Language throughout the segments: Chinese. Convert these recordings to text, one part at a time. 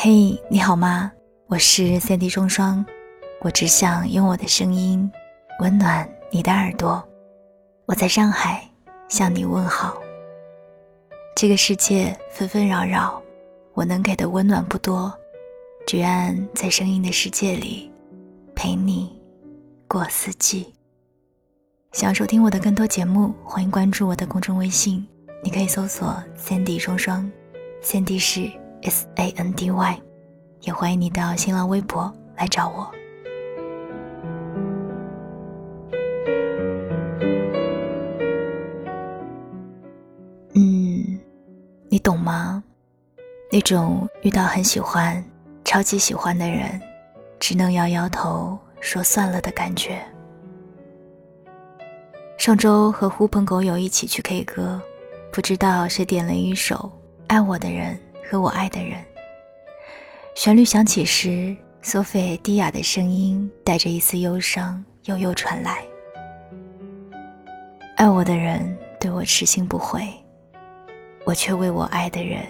嘿，你好吗？我是三 D 双双，我只想用我的声音温暖你的耳朵。我在上海向你问好。这个世界纷纷扰扰，我能给的温暖不多，只愿在声音的世界里陪你过四季。想收听我的更多节目，欢迎关注我的公众微信，你可以搜索“三 D 双双”，三 D 是。S A N D Y，也欢迎你到新浪微博来找我。嗯，你懂吗？那种遇到很喜欢、超级喜欢的人，只能摇摇头说算了的感觉。上周和狐朋狗友一起去 K 歌，不知道谁点了一首《爱我的人》。和我爱的人。旋律响起时，索菲低哑的声音带着一丝忧伤悠悠传来。爱我的人对我痴心不悔，我却为我爱的人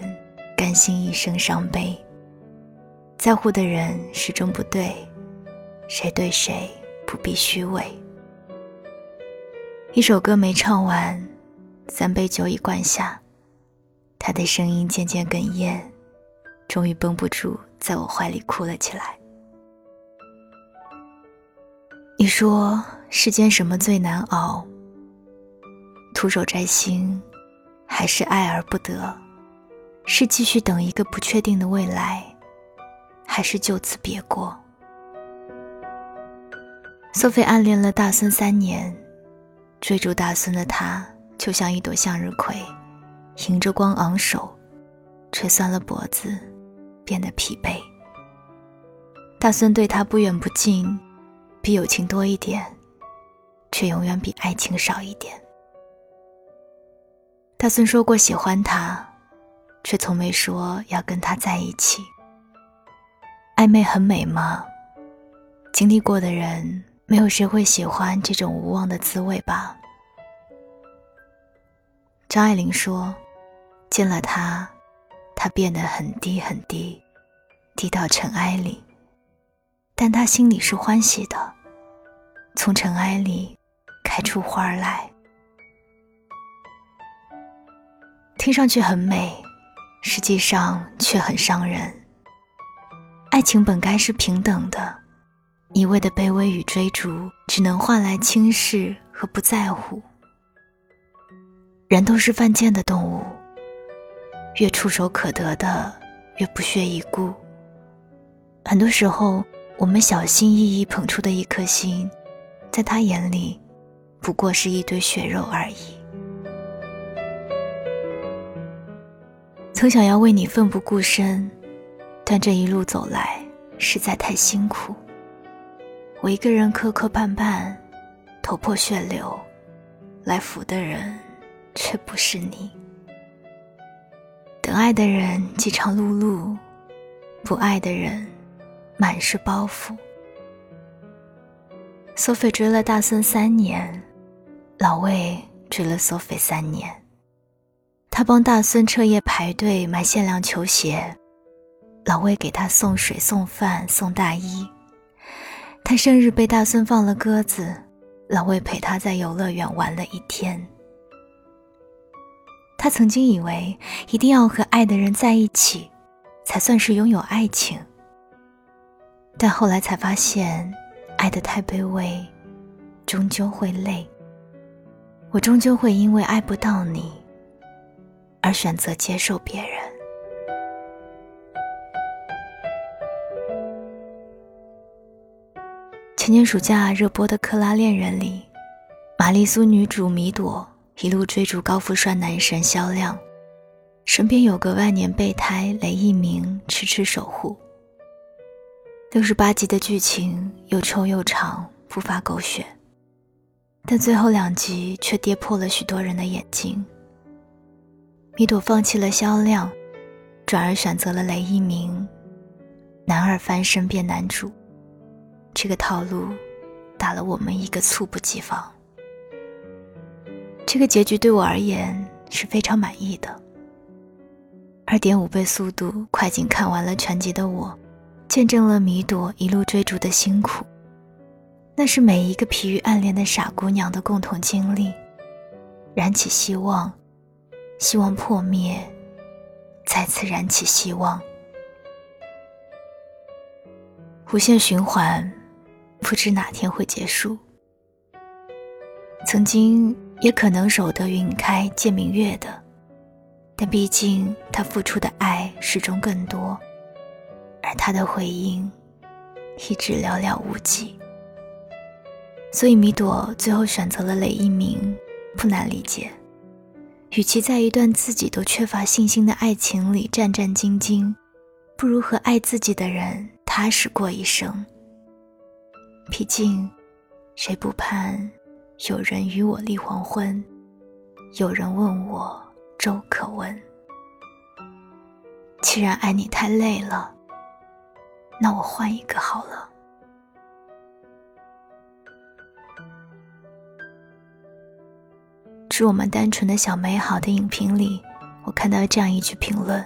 甘心一生伤悲。在乎的人始终不对，谁对谁不必虚伪。一首歌没唱完，三杯酒已灌下。他的声音渐渐哽咽，终于绷不住，在我怀里哭了起来。你说世间什么最难熬？徒手摘星，还是爱而不得？是继续等一个不确定的未来，还是就此别过？苏菲暗恋了大孙三年，追逐大孙的他，就像一朵向日葵。迎着光昂首，吹酸了脖子，变得疲惫。大孙对他不远不近，比友情多一点，却永远比爱情少一点。大孙说过喜欢他，却从没说要跟他在一起。暧昧很美吗？经历过的人，没有谁会喜欢这种无望的滋味吧？张爱玲说。见了他，他变得很低很低，低到尘埃里，但他心里是欢喜的，从尘埃里开出花来。听上去很美，实际上却很伤人。爱情本该是平等的，一味的卑微与追逐，只能换来轻视和不在乎。人都是犯贱的动物。越触手可得的，越不屑一顾。很多时候，我们小心翼翼捧出的一颗心，在他眼里，不过是一堆血肉而已。曾想要为你奋不顾身，但这一路走来实在太辛苦。我一个人磕磕绊绊，头破血流，来扶的人却不是你。等爱的人饥肠辘辘，不爱的人满是包袱。索菲追了大孙三年，老魏追了索菲三年。他帮大孙彻夜排队买限量球鞋，老魏给他送水送饭送大衣。他生日被大孙放了鸽子，老魏陪他在游乐园玩了一天。他曾经以为一定要和爱的人在一起，才算是拥有爱情。但后来才发现，爱的太卑微，终究会累。我终究会因为爱不到你，而选择接受别人。前年暑假热播的《克拉恋人》里，玛丽苏女主米朵。一路追逐高富帅男神肖亮，身边有个万年备胎雷一鸣痴痴守护。六十八集的剧情又臭又长，不乏狗血，但最后两集却跌破了许多人的眼睛。米朵放弃了肖亮，转而选择了雷一鸣，男二翻身变男主，这个套路打了我们一个猝不及防。这个结局对我而言是非常满意的。二点五倍速度快进看完了全集的我，见证了米朵一路追逐的辛苦。那是每一个疲于暗恋的傻姑娘的共同经历。燃起希望，希望破灭，再次燃起希望，无限循环，不知哪天会结束。曾经也可能守得云开见明月的，但毕竟他付出的爱始终更多，而他的回应一直寥寥无几。所以米朵最后选择了雷一鸣，不难理解。与其在一段自己都缺乏信心的爱情里战战兢兢，不如和爱自己的人踏实过一生。毕竟，谁不盼？有人与我立黄昏，有人问我粥可温。既然爱你太累了，那我换一个好了。致我们单纯的小美好的影评里，我看到这样一句评论：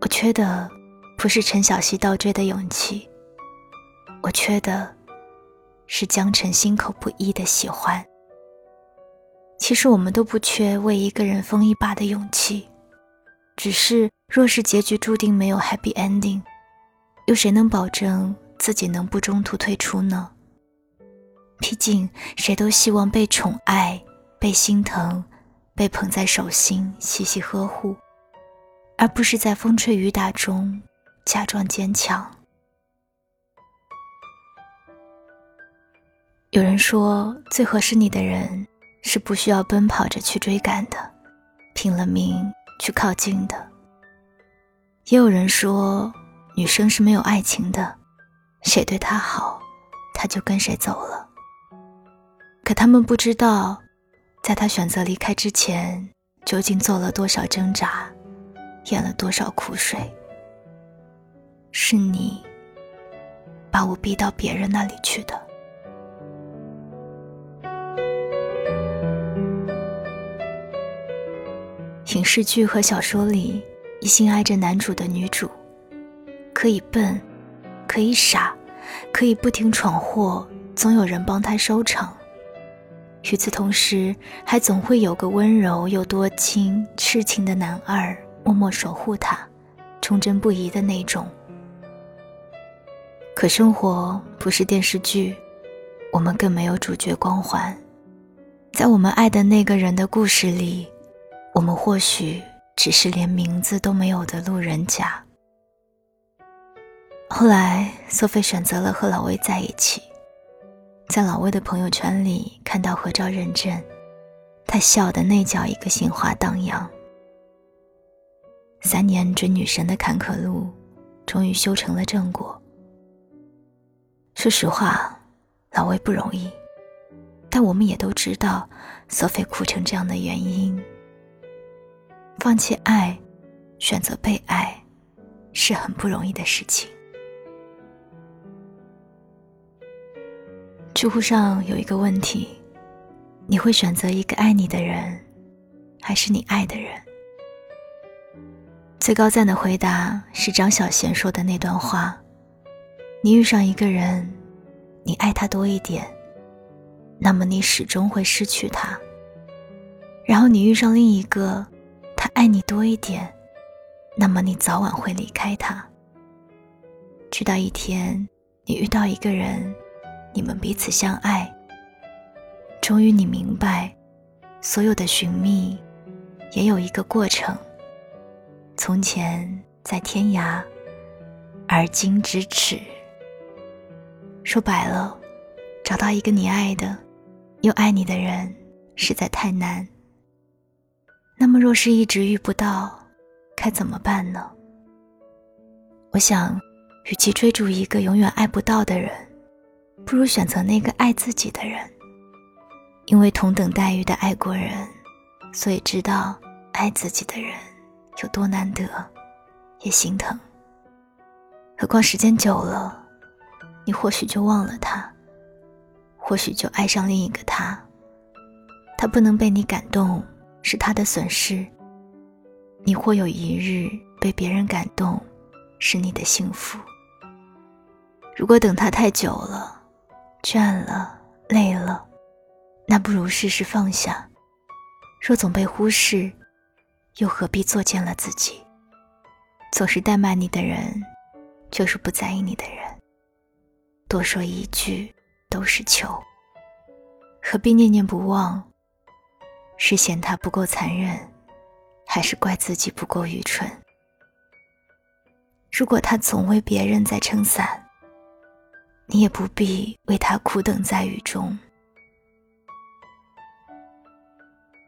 我缺的不是陈小希倒追的勇气，我缺的。是江辰心口不一的喜欢。其实我们都不缺为一个人疯一把的勇气，只是若是结局注定没有 happy ending，又谁能保证自己能不中途退出呢？毕竟谁都希望被宠爱、被心疼、被捧在手心细细呵护，而不是在风吹雨打中假装坚强。有人说，最合适你的人是不需要奔跑着去追赶的，拼了命去靠近的。也有人说，女生是没有爱情的，谁对她好，她就跟谁走了。可他们不知道，在她选择离开之前，究竟做了多少挣扎，咽了多少苦水。是你，把我逼到别人那里去的。影视剧和小说里，一心爱着男主的女主，可以笨，可以傻，可以不停闯祸，总有人帮她收场。与此同时，还总会有个温柔又多情、痴情的男二默默守护她，忠贞不移的那种。可生活不是电视剧，我们更没有主角光环，在我们爱的那个人的故事里。我们或许只是连名字都没有的路人甲。后来，索菲选择了和老魏在一起，在老魏的朋友圈里看到合照认证，他笑得那叫一个心花荡漾。三年追女神的坎坷路，终于修成了正果。说实话，老魏不容易，但我们也都知道，索菲哭成这样的原因。放弃爱，选择被爱，是很不容易的事情。知乎上有一个问题：你会选择一个爱你的人，还是你爱的人？最高赞的回答是张小娴说的那段话：你遇上一个人，你爱他多一点，那么你始终会失去他；然后你遇上另一个。他爱你多一点，那么你早晚会离开他。直到一天，你遇到一个人，你们彼此相爱。终于你明白，所有的寻觅，也有一个过程。从前在天涯，而今咫尺。说白了，找到一个你爱的，又爱你的人，实在太难。那么，若是一直遇不到，该怎么办呢？我想，与其追逐一个永远爱不到的人，不如选择那个爱自己的人。因为同等待遇的爱过人，所以知道爱自己的人有多难得，也心疼。何况时间久了，你或许就忘了他，或许就爱上另一个他。他不能被你感动。是他的损失，你或有一日被别人感动，是你的幸福。如果等他太久了，倦了，累了，那不如试试放下。若总被忽视，又何必作践了自己？总是怠慢你的人，就是不在意你的人。多说一句都是求，何必念念不忘？是嫌他不够残忍，还是怪自己不够愚蠢？如果他总为别人在撑伞，你也不必为他苦等在雨中。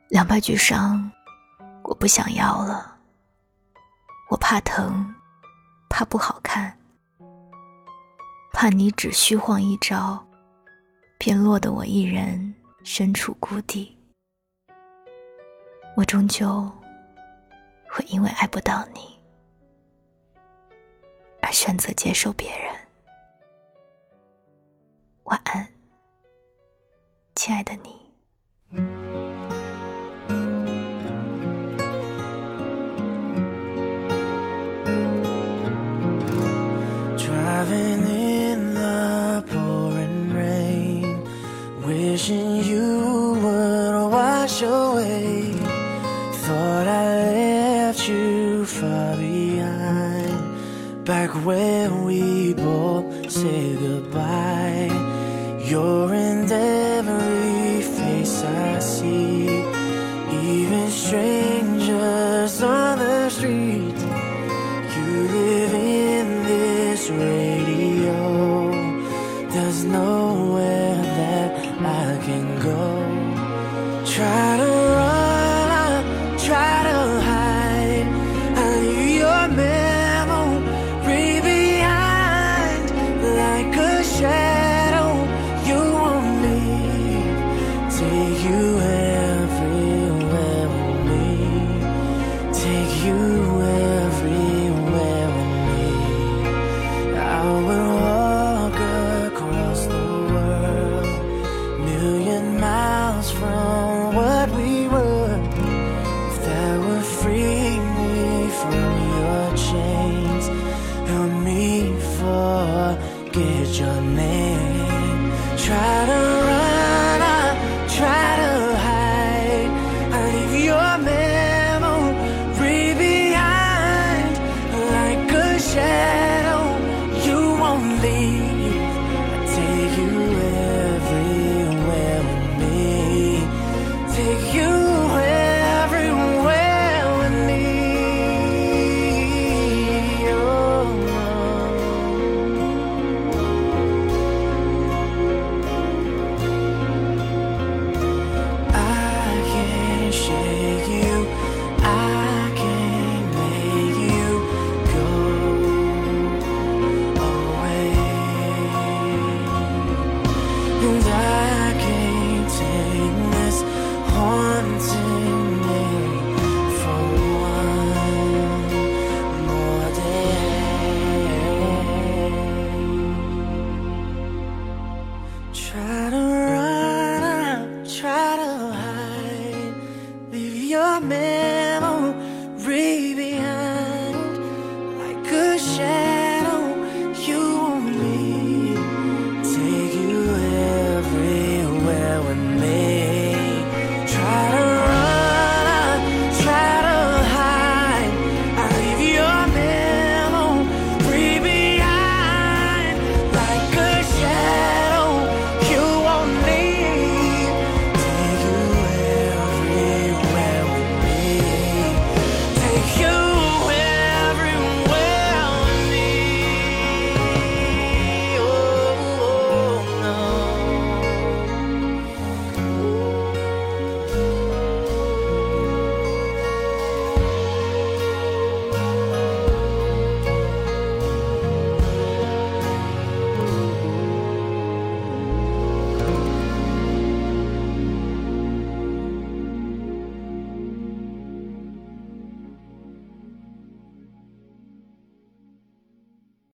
两败俱伤，我不想要了。我怕疼，怕不好看，怕你只虚晃一招，便落得我一人身处谷底。我终究会因为爱不到你，而选择接受别人。晚安，亲爱的你。people say goodbye. You're in your name.